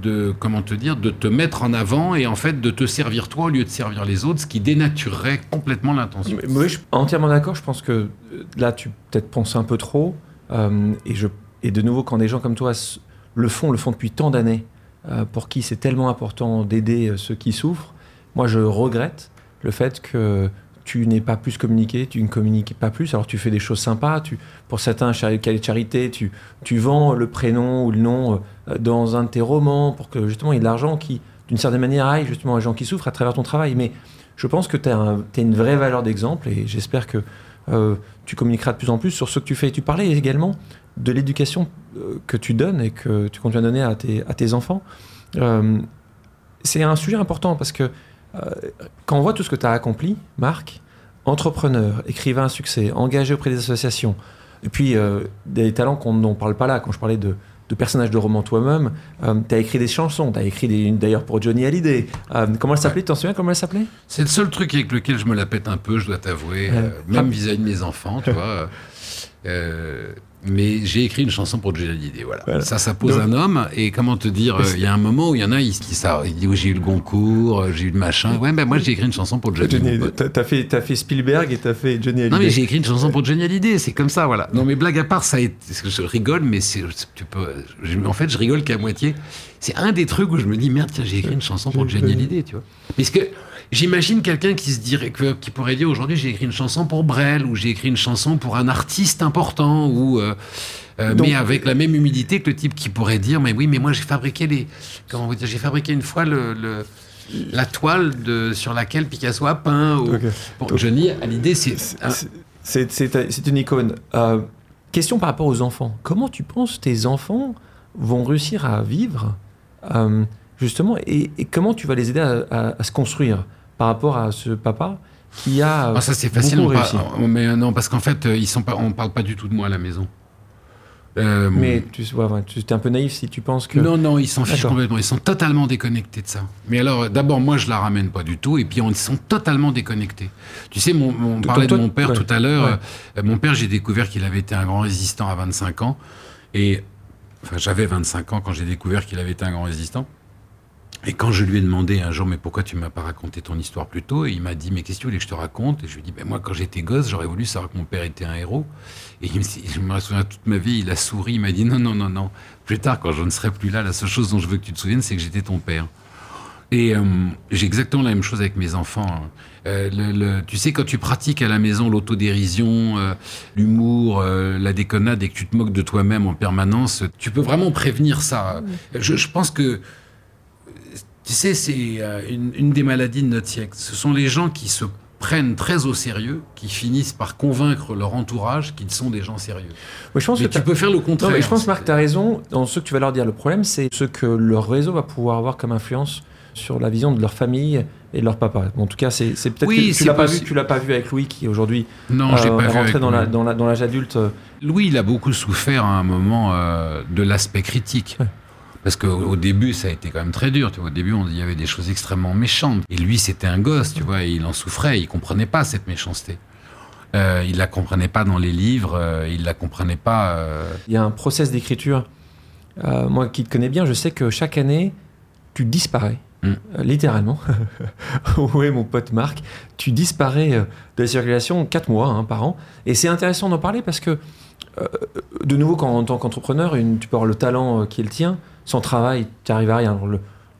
de, comment te dire, de te mettre en avant et en fait de te servir toi au lieu de servir les autres, ce qui dénaturerait complètement l'intention. Oui, je suis entièrement d'accord. Je pense que euh, là, tu peut-être penses un peu trop. Euh, et, je, et de nouveau, quand des gens comme toi le font, le font depuis tant d'années, euh, pour qui c'est tellement important d'aider ceux qui souffrent, moi, je regrette le fait que tu n'es pas plus communiqué, tu ne communiques pas plus. Alors, tu fais des choses sympas. Tu, pour certains cas charité, tu, tu vends le prénom ou le nom euh, dans un de tes romans pour que justement il y ait de l'argent qui, d'une certaine manière, aille justement aux gens qui souffrent à travers ton travail. Mais je pense que tu as, une vraie valeur d'exemple et j'espère que euh, tu communiqueras de plus en plus sur ce que tu fais. Tu parlais également de l'éducation euh, que tu donnes et que tu continues à donner à tes, à tes enfants. C'est un sujet important parce que quand on voit tout ce que tu as accompli, Marc, entrepreneur, écrivain à succès, engagé auprès des associations, et puis euh, des talents qu'on n'en parle pas là, quand je parlais de, de personnages de romans toi-même, tu as écrit des chansons, tu as écrit des- une d'ailleurs pour Johnny Hallyday. Euh, comment elle s'appelait Tu t'en souviens comment elle s'appelait? C'est le seul truc avec lequel je me la pète un peu, je dois t'avouer, Ouais. euh, même vis-à-vis de mes enfants, tu vois. Euh, mais j'ai écrit une chanson pour Johnny Hallyday, voilà. Voilà. Ça, ça pose Donc- un homme. Et comment te dire, euh, il y a un moment où il y en a, il se dit ça, il dit oui, j'ai eu le Goncourt, euh, j'ai eu le machin. Ouais, ben moi j'ai écrit une chanson pour Johnny. Hallyday. T'as fait, t'as fait Spielberg et t'as fait Johnny Hallyday. Non mais j'ai écrit une chanson pour Johnny Hallyday, c'est comme ça, voilà. Non mais blague à part, ça a été, je rigole, mais c'est, tu peux, je- en fait, je rigole qu'à moitié. C'est un des trucs où je me dis merde, tiens, j'ai écrit une chanson pour Johnny Hallyday, tu vois. Parce que j'imagine quelqu'un qui se dirait, que- qui pourrait dire aujourd'hui j'ai écrit une chanson pour Brel ou j'ai écrit une chanson pour un artiste important ou euh, euh, Donc- mais avec la même humilité que le type qui pourrait dire mais oui mais moi j'ai fabriqué les comment vous dire j'ai fabriqué une fois le, le la toile de, sur laquelle Picasso a peint. Ou... Bon, Johnny, à l'idée, c'est. C'est- C'est c'est- c'est une icône. Euh, question par rapport aux enfants. Comment tu penses tes enfants vont réussir à vivre euh, justement et, et comment tu vas les aider à, à- à se construire? Par rapport à ce papa qui a Ah, ça, c'est facile. on réussi. mais euh, non, parce qu'en fait, euh, ils sont pas, on parle pas du tout de moi à la maison. Euh, Mais tu ouais, ouais, tu es un peu naïf si tu penses que. Non, non, ils s'en fichent complètement. Ils sont totalement déconnectés de ça. Mais alors, euh, d'abord, moi, je la ramène pas du tout. Et puis, ils sont totalement déconnectés. Tu sais, mon, on parlait toi- de mon père ouais. tout à l'heure. Euh, mon père, j'ai découvert qu'il avait été un grand résistant à 25 ans. Et, enfin, j'avais 25 ans quand j'ai découvert qu'il avait été un grand résistant. Et quand je lui ai demandé un jour, mais pourquoi tu m'as pas raconté ton histoire plus tôt Et il m'a dit, mais qu'est-ce que tu voulais que je te raconte? Et je lui ai dit, ben moi, quand j'étais gosse, j'aurais voulu savoir que mon père était un héros. Et il me, je me souviens toute ma vie, il a souri, il m'a dit, non, non, non, non. Plus tard, quand je ne serai plus là, la seule chose dont je veux que tu te souviennes, c'est que j'étais ton père. Et euh, j'ai exactement la même chose avec mes enfants. Euh, le- le- tu sais, quand tu pratiques à la maison l'autodérision, euh, l'humour, euh, la déconnade et que tu te moques de toi-même en permanence, tu peux vraiment prévenir ça. Je, je pense que, tu sais, c'est euh, une, une des maladies de notre siècle. Ce sont les gens qui se prennent très au sérieux, qui finissent par convaincre leur entourage qu'ils sont des gens sérieux. Ouais, je pense Mais que tu peux faire le Non, contraire. mais je pense, Marc, tu as raison dans ce que tu vas leur dire. Le problème, c'est ce que leur réseau va pouvoir avoir comme influence sur la vision de leur famille et de leur papa. Bon, en tout cas, c'est peut-être Oui, que tu l'as pas vu, possible. tu l'as pas vu avec Louis qui aujourd'hui Non, j'ai euh, pas est vu rentré dans la- dans la- dans l'âge adulte. Louis, il a beaucoup souffert à un moment euh, de l'aspect critique. Ouais. Parce qu'au au début, ça a été quand même très dur. Tu vois. Au début, on- il y avait des choses extrêmement méchantes. Et lui, c'était un gosse, tu vois, et il en souffrait. Il comprenait pas cette méchanceté. Euh, il la comprenait pas dans les livres. euh, il la comprenait pas. euh, Il y a un process d'écriture. Euh, moi qui te connais bien, je sais que chaque année, tu disparais. Mm. Euh, littéralement. oui, mon pote Marc, tu disparais de la circulation 4 mois hein, par an. Et c'est intéressant d'en parler parce que, euh, de nouveau, quand, en tant qu'entrepreneur, tu peux avoir le talent euh, qui est le tien. Sans travail, tu n'arrives à rien.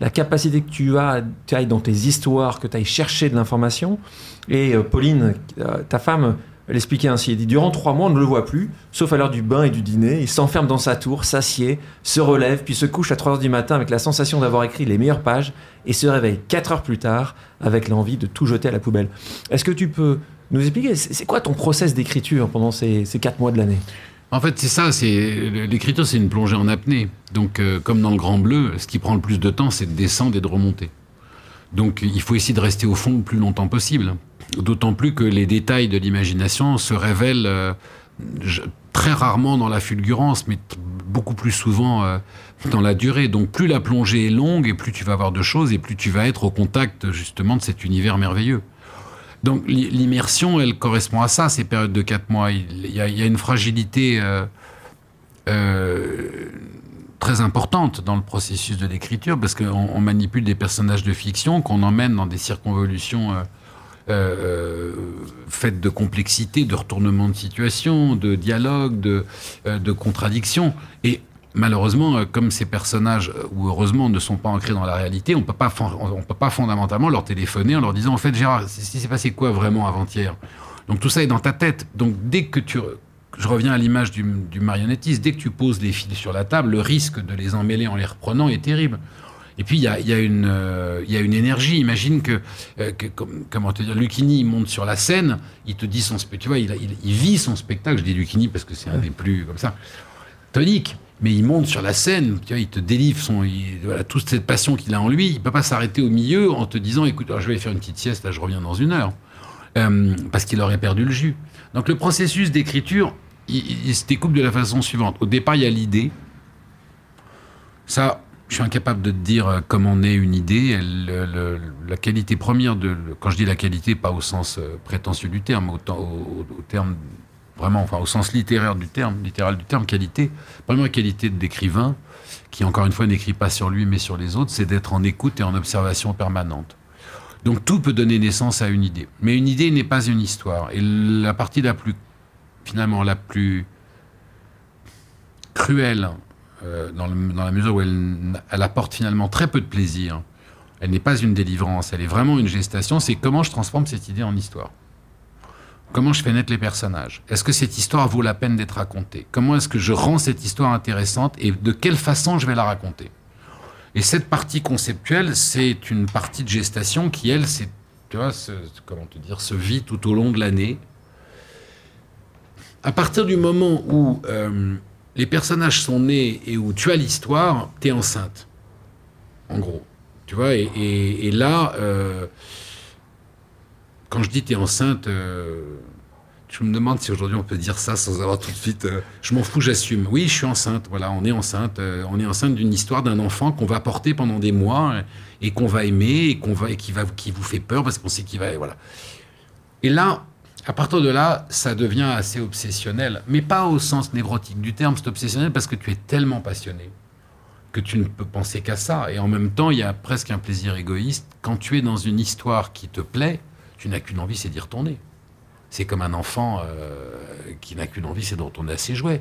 La capacité que tu as, tu ailles dans tes histoires, que tu ailles chercher de l'information. Et euh, Pauline, ta femme, elle expliquait ainsi. Elle dit Durant trois mois, on ne le voit plus, sauf à l'heure du bain et du dîner. Il s'enferme dans sa tour, s'assied, se relève, puis se couche à 3 heures du matin avec la sensation d'avoir écrit les meilleures pages et se réveille 4 heures plus tard avec l'envie de tout jeter à la poubelle. Est-ce que tu peux nous expliquer, c'est quoi ton process d'écriture pendant ces, ces 4 mois de l'année? En fait, c'est ça. C'est l'écriture, c'est une plongée en apnée. Donc, euh, comme dans le Grand Bleu, ce qui prend le plus de temps, c'est de descendre et de remonter. Donc, il faut essayer de rester au fond le plus longtemps possible. D'autant plus que les détails de l'imagination se révèlent euh, très rarement dans la fulgurance, mais beaucoup plus souvent euh, dans la durée. Donc, plus la plongée est longue, et plus tu vas avoir de choses, et plus tu vas être au contact justement de cet univers merveilleux. Donc l'i- l'immersion, elle correspond à ça, ces périodes de quatre mois. Il y a, une fragilité euh, euh, très importante dans le processus de l'écriture, parce qu'on on manipule des personnages de fiction qu'on emmène dans des circonvolutions euh, faites de complexité, de retournement de situation, de dialogue, de, de contradiction. Et malheureusement, euh, comme ces personnages, euh, ou heureusement, ne sont pas ancrés dans la réalité, on on peut pas fondamentalement leur téléphoner en leur disant, en fait, Gérard, c'est passé quoi vraiment avant-hier? Donc tout ça est dans ta tête. Donc dès que tu... Je reviens à l'image du, du marionnettiste. Dès que tu poses des fils sur la table, le risque de les emmêler en les reprenant est terrible. Et puis, il y a, y, euh, il y a une énergie. Imagine que, euh, que comme- comment te dire, Lucchini, il monte sur la scène, il te dit son spectacle, tu vois, il- il vit son spectacle. Je dis Lucchini parce que c'est un des plus, comme ça, tonique. Mais il monte sur la scène, tu vois, il te délivre son, il- voilà, toute cette passion qu'il a en lui. Il peut pas s'arrêter au milieu en te disant, écoute, je vais faire une petite sieste, là, je reviens dans une heure. Euh, parce qu'il aurait perdu le jus. Donc le processus d'écriture, il, se découpe de la façon suivante. Au départ, il y a l'idée. Ça, je suis incapable de te dire euh, comment naît une idée. La qualité première de, quand je dis la qualité, pas au sens euh, prétentieux du terme, au terme vraiment, enfin au sens littéraire du terme, littéral du terme, qualité. Première qualité d'écrivain, qui encore une fois n'écrit pas sur lui mais sur les autres, c'est d'être en écoute et en observation permanente. Donc tout peut donner naissance à une idée. Mais une idée n'est pas une histoire. Et la partie la plus, finalement, la plus cruelle, euh, dans, la mesure où elle apporte finalement très peu de plaisir, elle n'est pas une délivrance, elle est vraiment une gestation, c'est comment je transforme cette idée en histoire. Comment je fais naître les personnages? Est-ce que cette histoire vaut la peine d'être racontée? Comment est-ce que je rends cette histoire intéressante et de quelle façon je vais la raconter? Et cette partie conceptuelle, c'est une partie de gestation qui, elle, c'est, tu vois, te dire, se vit tout au long de l'année. À partir du moment où euh, les personnages sont nés et où tu as l'histoire, tu es enceinte. En gros. Tu vois, et là, euh, quand je dis tu es enceinte, euh, je me demande si aujourd'hui on peut dire ça sans avoir tout de suite. euh, je m'en fous, j'assume. Oui, je suis enceinte. Voilà, on est enceinte. euh, on est enceinte d'une histoire d'un enfant qu'on va porter pendant des mois et qu'on va aimer et qu'on va et qui va qui vous fait peur parce qu'on sait qu'il va voilà. Et là, à partir de là, ça devient assez obsessionnel, mais pas au sens névrotique du terme. C'est obsessionnel parce que tu es tellement passionné que tu ne peux penser qu'à ça. Et en même temps, il y a presque un plaisir égoïste. Quand tu es dans une histoire qui te plaît, tu n'as qu'une envie, c'est d'y retourner. C'est comme un enfant euh, qui n'a qu'une envie, c'est de retourner à ses jouets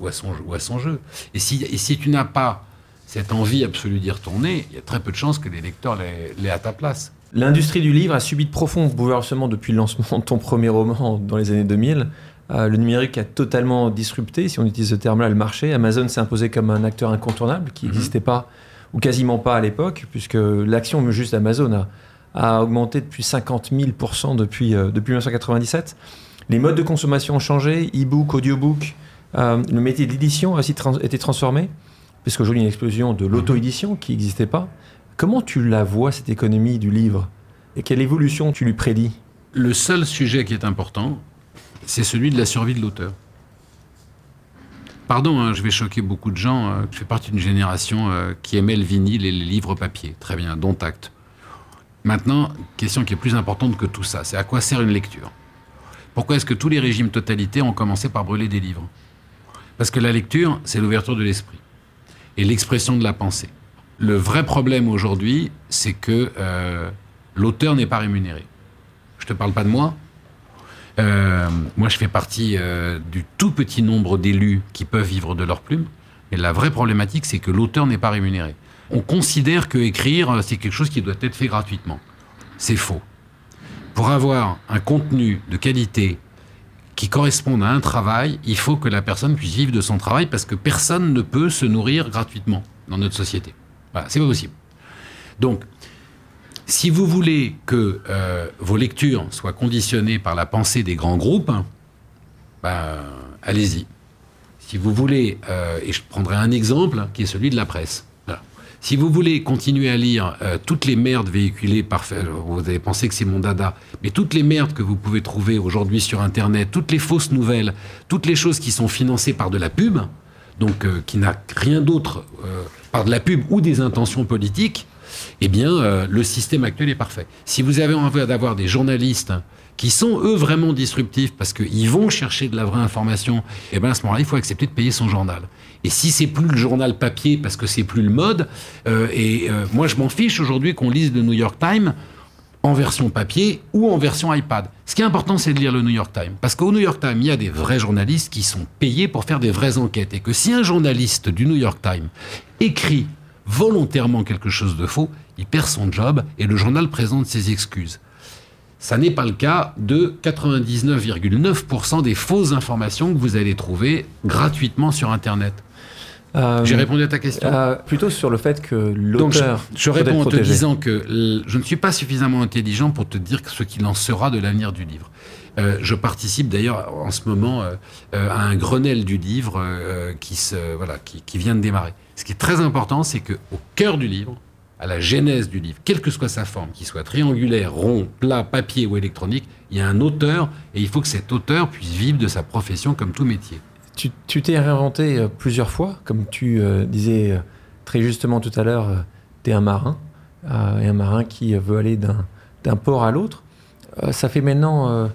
ou à son, ou à son jeu. Et si, et si tu n'as pas cette envie absolue d'y retourner, il y a très peu de chances que les lecteurs l'aient à ta place. L'industrie du livre a subi de profonds bouleversements depuis le lancement de ton premier roman dans les années 2000. Euh, le numérique a totalement disrupté, si on utilise ce terme-là, le marché. Amazon s'est imposé comme un acteur incontournable qui Mhm. n'existait pas ou quasiment pas à l'époque, puisque l'action juste d'Amazon a, a augmenté depuis 50 000 depuis, euh, depuis 1997. Les modes de consommation ont changé, e-book, audiobook. Euh, le métier de l'édition a aussi trans- été transformé, puisqu'aujourd'hui il y a une explosion de l'auto-édition qui n'existait pas. Comment tu la vois, cette économie du livre? Et quelle évolution tu lui prédis? Le seul sujet qui est important, c'est celui de la survie de l'auteur. Pardon, hein, je vais choquer beaucoup de gens. euh, je fais partie d'une génération euh, qui aimait le vinyle et les livres papier. Très bien, dont acte. Maintenant, question qui est plus importante que tout ça, c'est à quoi sert une lecture? Pourquoi est-ce que tous les régimes totalitaires ont commencé par brûler des livres? Parce que la lecture, c'est l'ouverture de l'esprit et l'expression de la pensée. Le vrai problème aujourd'hui, c'est que euh, l'auteur n'est pas rémunéré. Je te parle pas de moi. Euh, moi, je fais partie euh, du tout petit nombre d'élus qui peuvent vivre de leur plume. Mais la vraie problématique, c'est que l'auteur n'est pas rémunéré. On considère que écrire, euh, c'est quelque chose qui doit être fait gratuitement. C'est faux. Pour avoir un contenu de qualité qui corresponde à un travail, il faut que la personne puisse vivre de son travail parce que personne ne peut se nourrir gratuitement dans notre société. Voilà, c'est pas possible. Donc, si vous voulez que euh, vos lectures soient conditionnées par la pensée des grands groupes, ben, allez-y. Si vous voulez, euh, et je prendrai un exemple qui est celui de la presse. Si vous voulez continuer à lire euh, toutes les merdes véhiculées par... Vous avez pensé que c'est mon dada, mais toutes les merdes que vous pouvez trouver aujourd'hui sur Internet, toutes les fausses nouvelles, toutes les choses qui sont financées par de la pub, donc euh, qui n'a rien d'autre euh, par de la pub ou des intentions politiques, eh bien, euh, le système actuel est parfait. Si vous avez envie d'avoir des journalistes qui sont, eux, vraiment disruptifs parce qu'ils vont chercher de la vraie information, eh bien, à ce moment-là, il faut accepter de payer son journal. Et si c'est plus le journal papier parce que c'est plus le mode, euh, et euh, moi, je m'en fiche aujourd'hui qu'on lise le New York Times en version papier ou en version iPad. Ce qui est important, c'est de lire le New York Times. Parce qu'au New York Times, il y a des vrais journalistes qui sont payés pour faire des vraies enquêtes. Et que si un journaliste du New York Times écrit volontairement quelque chose de faux, il perd son job et le journal présente ses excuses. Ça n'est pas le cas de 99,9% des fausses informations que vous allez trouver gratuitement sur Internet. Euh, J'ai répondu à ta question. euh, Plutôt sur le fait que Donc, je, l'auteur. je réponds en te protégé. disant que je ne suis pas suffisamment intelligent pour te dire ce qu'il en sera de l'avenir du livre. Euh, je participe d'ailleurs en ce moment à un Grenelle du livre qui, se, voilà, qui, qui vient de démarrer. Ce qui est très important, c'est que au cœur du livre, à la genèse du livre, quelle que soit sa forme, qu'il soit triangulaire, rond, plat, papier ou électronique, il y a un auteur et il faut que cet auteur puisse vivre de sa profession comme tout métier. Tu t'es réinventé euh, plusieurs fois, comme tu euh, disais euh, très justement tout à l'heure, tu es un marin, euh, et un marin qui veut aller d'un port à l'autre. Euh, ça fait maintenant euh,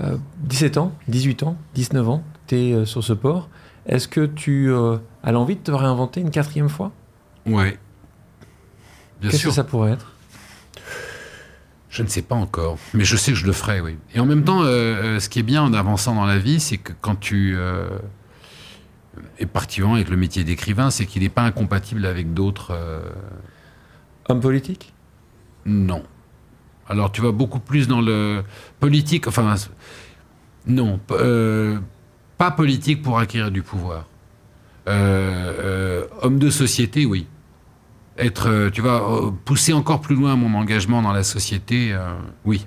euh, 17 ans, 18 ans, 19 ans, tu es sur ce port. Est-ce que tu as l'envie de te réinventer une quatrième fois? Ouais. Bien Qu'est-ce que ça pourrait être? Je ne sais pas encore, mais je sais que je le ferai, oui. Et en même temps, euh, ce qui est bien en avançant dans la vie, c'est que quand tu... Euh, et particulièrement avec le métier d'écrivain, c'est qu'il n'est pas incompatible avec d'autres... euh, Homme politique? Non. Alors tu vas beaucoup plus dans le politique, enfin... Non, euh, pas politique pour acquérir du pouvoir. Euh, euh, homme de société, oui. être, tu vois, pousser encore plus loin mon engagement dans la société, oui.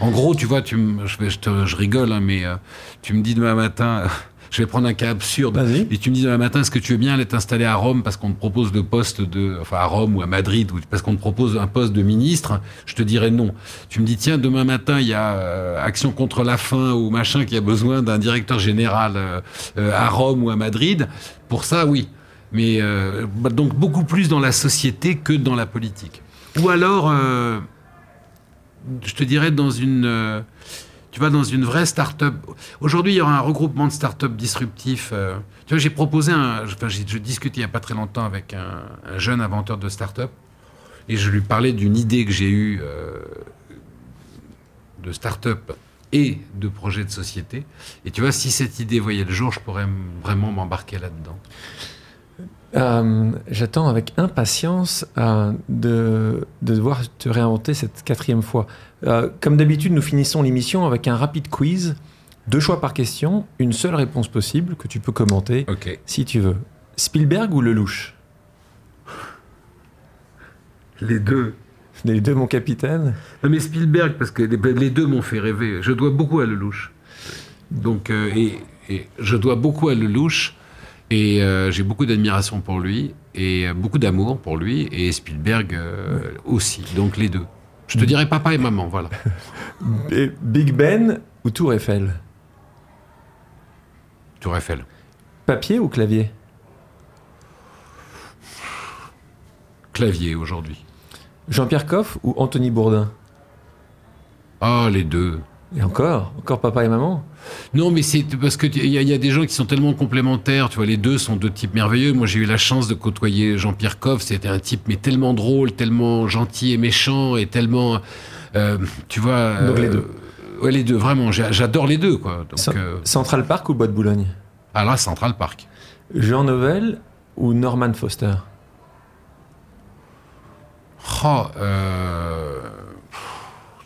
En gros, tu vois, tu je, vais- je, te- je rigole, hein, mais tu me dis demain matin, je vais prendre un cas absurde, et tu me dis demain matin, est-ce que tu veux bien aller t'installer à Rome parce qu'on te propose le poste de, enfin à Rome ou à Madrid, ou parce qu'on te propose un poste de ministre? Je te dirais non. Tu me dis tiens, demain matin, il y a euh, Action contre la faim ou machin qui a besoin d'un directeur général euh, euh, à Rome ou à Madrid. Pour ça, oui. Mais euh, bah, donc beaucoup plus dans la société que dans la politique. Ou alors, euh, je te dirais dans une, tu vois, dans une vraie start-up. Aujourd'hui, il y aura un regroupement de start-up disruptifs. euh. tu vois, j'ai proposé un, enfin, je discutais il y a pas très longtemps avec un, un jeune inventeur de start-up et je lui parlais d'une idée que j'ai eue euh, de start-up et de projet de société. Et tu vois, si cette idée voyait le jour, je pourrais vraiment m'embarquer là-dedans. Euh, J'attends avec impatience euh, de, de devoir te réinventer cette quatrième fois. Euh, comme d'habitude, nous finissons l'émission avec un rapide quiz. Deux choix par question, une seule réponse possible que tu peux commenter Ok. si tu veux. Spielberg ou Lelouch? Les deux. Les deux, mon capitaine. Non, mais Spielberg, parce que les, deux m'ont fait rêver. Je dois beaucoup à Lelouch. Donc, euh, et, et je dois beaucoup à Lelouch. Et euh, j'ai beaucoup d'admiration pour lui. Et euh, beaucoup d'amour pour lui. Et Spielberg euh, aussi. Donc, les deux. Je te dirais papa et maman, voilà. Big Ben ou Tour Eiffel? Tour Eiffel. Papier ou clavier? Clavier aujourd'hui. Jean-Pierre Coff ou Anthony Bourdin? Ah, les deux. Et encore Encore papa et maman Non, mais c'est parce que il y, a- il y a des gens qui sont tellement complémentaires. Tu vois, les deux sont deux types merveilleux. Moi, j'ai eu la chance de côtoyer Jean-Pierre Coff. C'était un type mais tellement drôle, tellement gentil et méchant, et tellement, euh, tu vois. Donc les euh, deux. Ouais, les deux. Vraiment, j'adore les deux, quoi. Donc, Cent- euh, Central Park ou Bois de Boulogne? À la Central Park. Jean Nouvel ou Norman Foster? Oh, euh,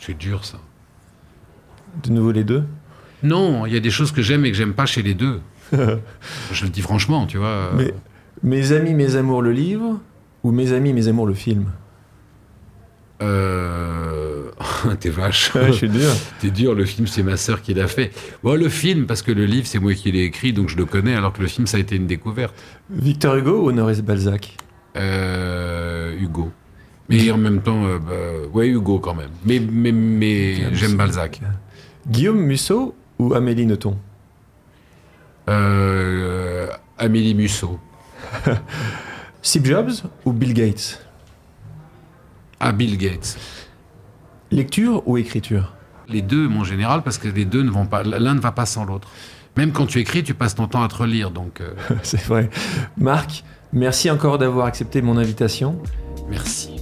c'est dur ça. De nouveau les deux? Non, il y a des choses que j'aime et que j'aime pas chez les deux. Je le dis franchement, tu vois. Mais Mes amis, mes amours, le livre ou Mes amis, mes amours, le film Euh... T'es vache. Ouais, je suis dur. T'es dur, le film c'est ma sœur qui l'a fait. Bon, le film, parce que le livre c'est moi qui l'ai écrit, donc je le connais, alors que le film ça a été une découverte. Victor Hugo ou Honoré Balzac? Euh, Hugo. Mais en même temps, euh, bah, ouais, Hugo quand même. Mais, mais, mais j'aime. Balzac. Guillaume Musso ou Amélie Nothomb? Euh, Amélie Musso. Steve Jobs ou Bill Gates? Ah, Bill Gates. Lecture ou écriture? Les deux, mon général, parce que les deux ne vont pas, l'un ne va pas sans l'autre. Même quand tu écris, tu passes ton temps à te relire, donc euh, C'est vrai. Marc, merci encore d'avoir accepté mon invitation. merci.